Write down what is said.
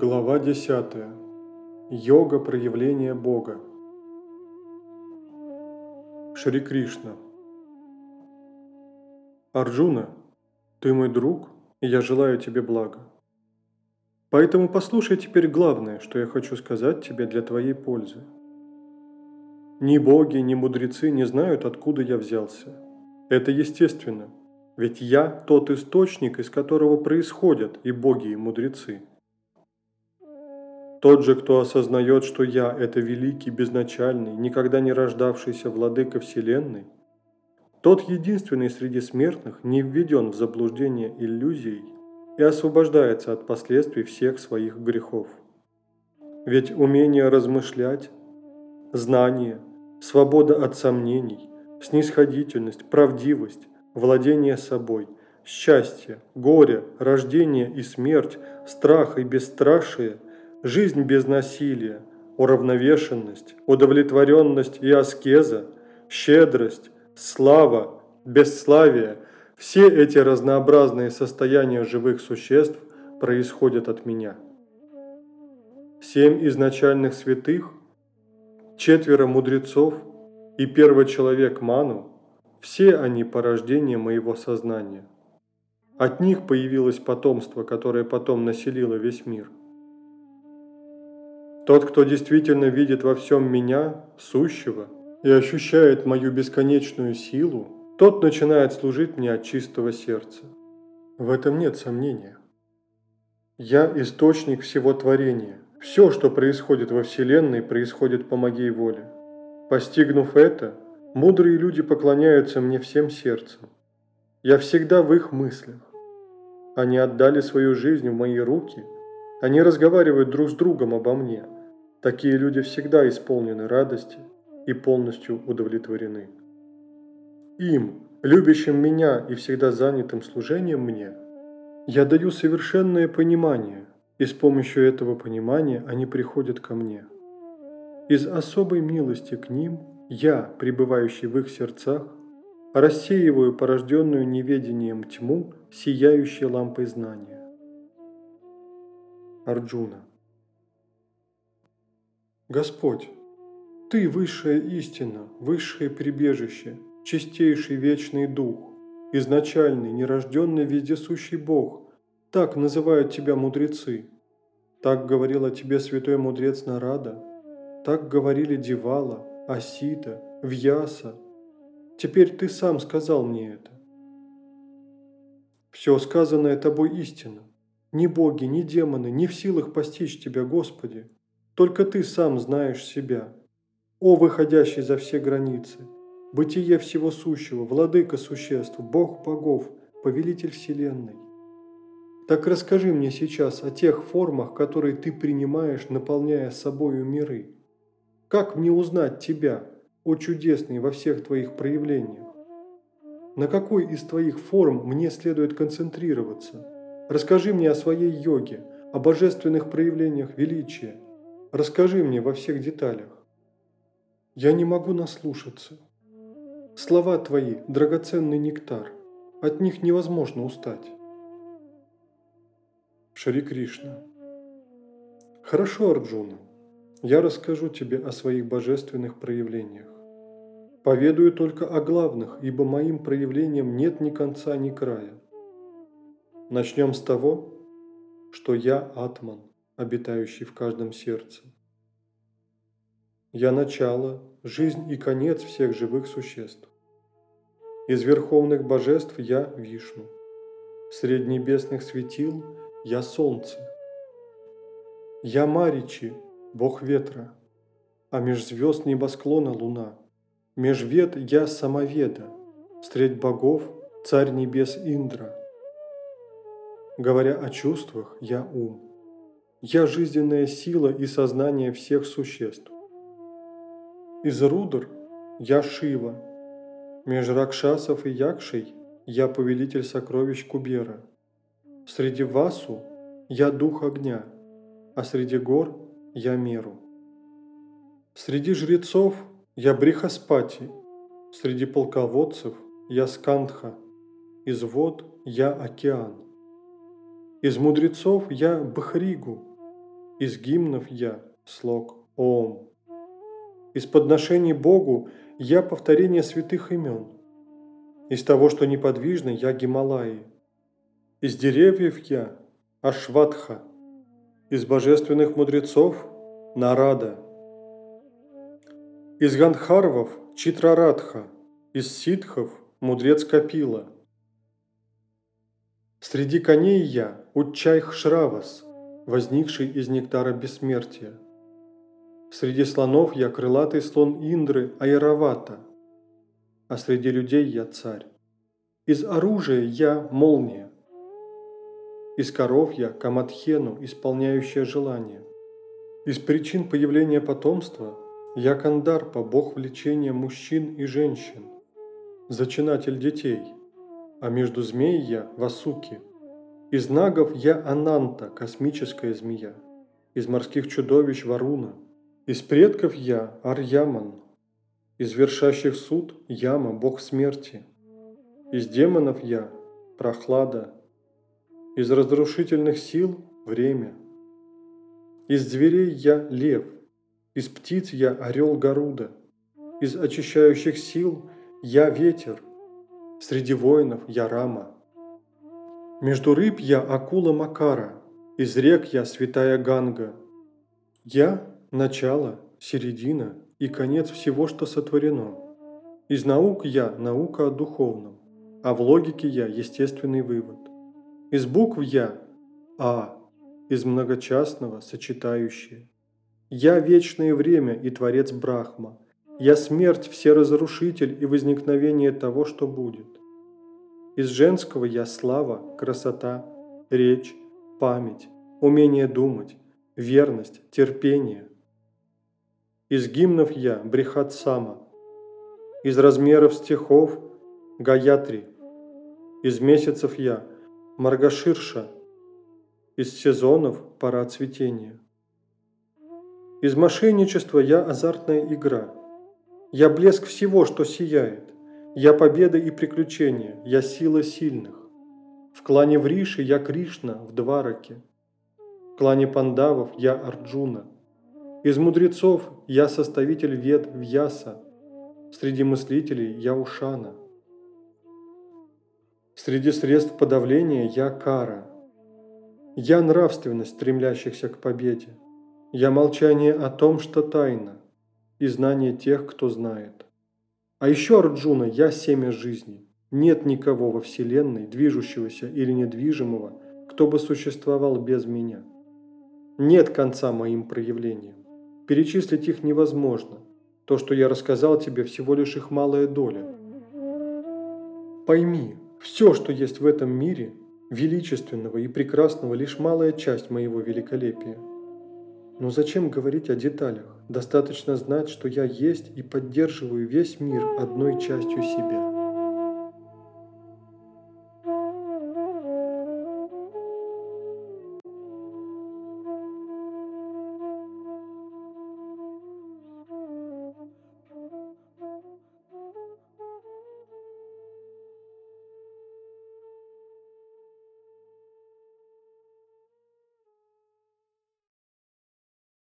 Глава 10. Йога проявления Бога. Шри Кришна. Арджуна, ты мой друг, и я желаю тебе блага. Поэтому послушай теперь главное, что я хочу сказать тебе для твоей пользы. Ни боги, ни мудрецы не знают, откуда я взялся. Это естественно, ведь я тот источник, из которого происходят и боги, и мудрецы – тот же, кто осознает, что я – это великий, безначальный, никогда не рождавшийся владыка Вселенной, тот единственный среди смертных не введен в заблуждение иллюзией и освобождается от последствий всех своих грехов. Ведь умение размышлять, знание, свобода от сомнений, снисходительность, правдивость, владение собой, счастье, горе, рождение и смерть, страх и бесстрашие – жизнь без насилия, уравновешенность, удовлетворенность и аскеза, щедрость, слава, бесславие – все эти разнообразные состояния живых существ происходят от меня. Семь изначальных святых, четверо мудрецов и первый человек Ману – все они порождение моего сознания. От них появилось потомство, которое потом населило весь мир – тот, кто действительно видит во всем меня, сущего, и ощущает мою бесконечную силу, тот начинает служить мне от чистого сердца. В этом нет сомнения. Я источник всего творения. Все, что происходит во Вселенной, происходит по моей воле. Постигнув это, мудрые люди поклоняются мне всем сердцем. Я всегда в их мыслях. Они отдали свою жизнь в мои руки. Они разговаривают друг с другом обо мне – Такие люди всегда исполнены радости и полностью удовлетворены. Им, любящим меня и всегда занятым служением мне, я даю совершенное понимание, и с помощью этого понимания они приходят ко мне. Из особой милости к ним я, пребывающий в их сердцах, рассеиваю порожденную неведением тьму, сияющей лампой знания. Арджуна Господь, Ты – высшая истина, высшее прибежище, чистейший вечный дух, изначальный, нерожденный, вездесущий Бог. Так называют Тебя мудрецы. Так говорил о Тебе святой мудрец Нарада. Так говорили Дивала, Асита, Вьяса. Теперь Ты сам сказал мне это. Все сказанное Тобой истина. Ни боги, ни демоны не в силах постичь Тебя, Господи. Только ты сам знаешь себя. О, выходящий за все границы, бытие всего сущего, владыка существ, Бог богов, повелитель вселенной. Так расскажи мне сейчас о тех формах, которые ты принимаешь, наполняя собою миры. Как мне узнать тебя, о чудесный во всех твоих проявлениях? На какой из твоих форм мне следует концентрироваться? Расскажи мне о своей йоге, о божественных проявлениях величия – Расскажи мне во всех деталях. Я не могу наслушаться. Слова твои – драгоценный нектар. От них невозможно устать. Шри Кришна. Хорошо, Арджуна. Я расскажу тебе о своих божественных проявлениях. Поведаю только о главных, ибо моим проявлениям нет ни конца, ни края. Начнем с того, что я Атман обитающий в каждом сердце. Я начало, жизнь и конец всех живых существ. Из верховных божеств я Вишну, среди небесных светил я Солнце. Я Маричи, бог ветра, а меж звезд небосклона луна. Меж вет я Самоведа, средь богов царь небес Индра. Говоря о чувствах, я ум. Я жизненная сила и сознание всех существ. Из Рудр я Шива. Меж Ракшасов и Якшей я повелитель сокровищ Кубера. Среди Васу я дух огня, а среди гор я Меру. Среди жрецов я Брихаспати, среди полководцев я Скандха, из вод я океан. Из мудрецов я Бахригу, Из гимнов я слог Ом. Из подношений Богу я повторение святых имен. Из того, что неподвижно, я Гималаи. Из деревьев я Ашватха. Из божественных мудрецов Нарада. Из Гандхарвов Читрарадха. Из ситхов мудрец Капила. Среди коней я Уччайх Шравас, возникший из нектара бессмертия. Среди слонов я крылатый слон Индры Айравата, а среди людей я царь. Из оружия я молния. Из коров я Камадхену, исполняющая желание. Из причин появления потомства я Кандарпа, бог влечения мужчин и женщин, зачинатель детей, а между змей я Васуки. Из нагов я Ананта, космическая змея, из морских чудовищ Варуна – из предков я Арьяман, из вершащих суд Яма, бог смерти. Из демонов я Прохлада, из разрушительных сил время. Из зверей я лев, из птиц я орел Гаруда, из очищающих сил я ветер, среди воинов я Рама. Между рыб я акула Макара, из рек я святая Ганга. Я начало, середина и конец всего, что сотворено. Из наук я – наука о духовном, а в логике я – естественный вывод. Из букв я – А, из многочастного – сочетающее. Я – вечное время и Творец Брахма. Я – смерть, всеразрушитель и возникновение того, что будет. Из женского я – слава, красота, речь, память, умение думать, верность, терпение, из гимнов я – Брихат Сама. Из размеров стихов – Гаятри. Из месяцев я – Маргаширша. Из сезонов – пора цветения. Из мошенничества я – азартная игра. Я блеск всего, что сияет. Я победа и приключения, я сила сильных. В клане Вриши я Кришна в Двараке. В клане Пандавов я Арджуна – из мудрецов я составитель вед Вьяса, среди мыслителей я Ушана. Среди средств подавления я Кара. Я нравственность стремлящихся к победе. Я молчание о том, что тайна, и знание тех, кто знает. А еще, Арджуна, я семя жизни. Нет никого во Вселенной, движущегося или недвижимого, кто бы существовал без меня. Нет конца моим проявлениям. Перечислить их невозможно. То, что я рассказал тебе, всего лишь их малая доля. Пойми, все, что есть в этом мире, величественного и прекрасного, лишь малая часть моего великолепия. Но зачем говорить о деталях? Достаточно знать, что я есть и поддерживаю весь мир одной частью себя.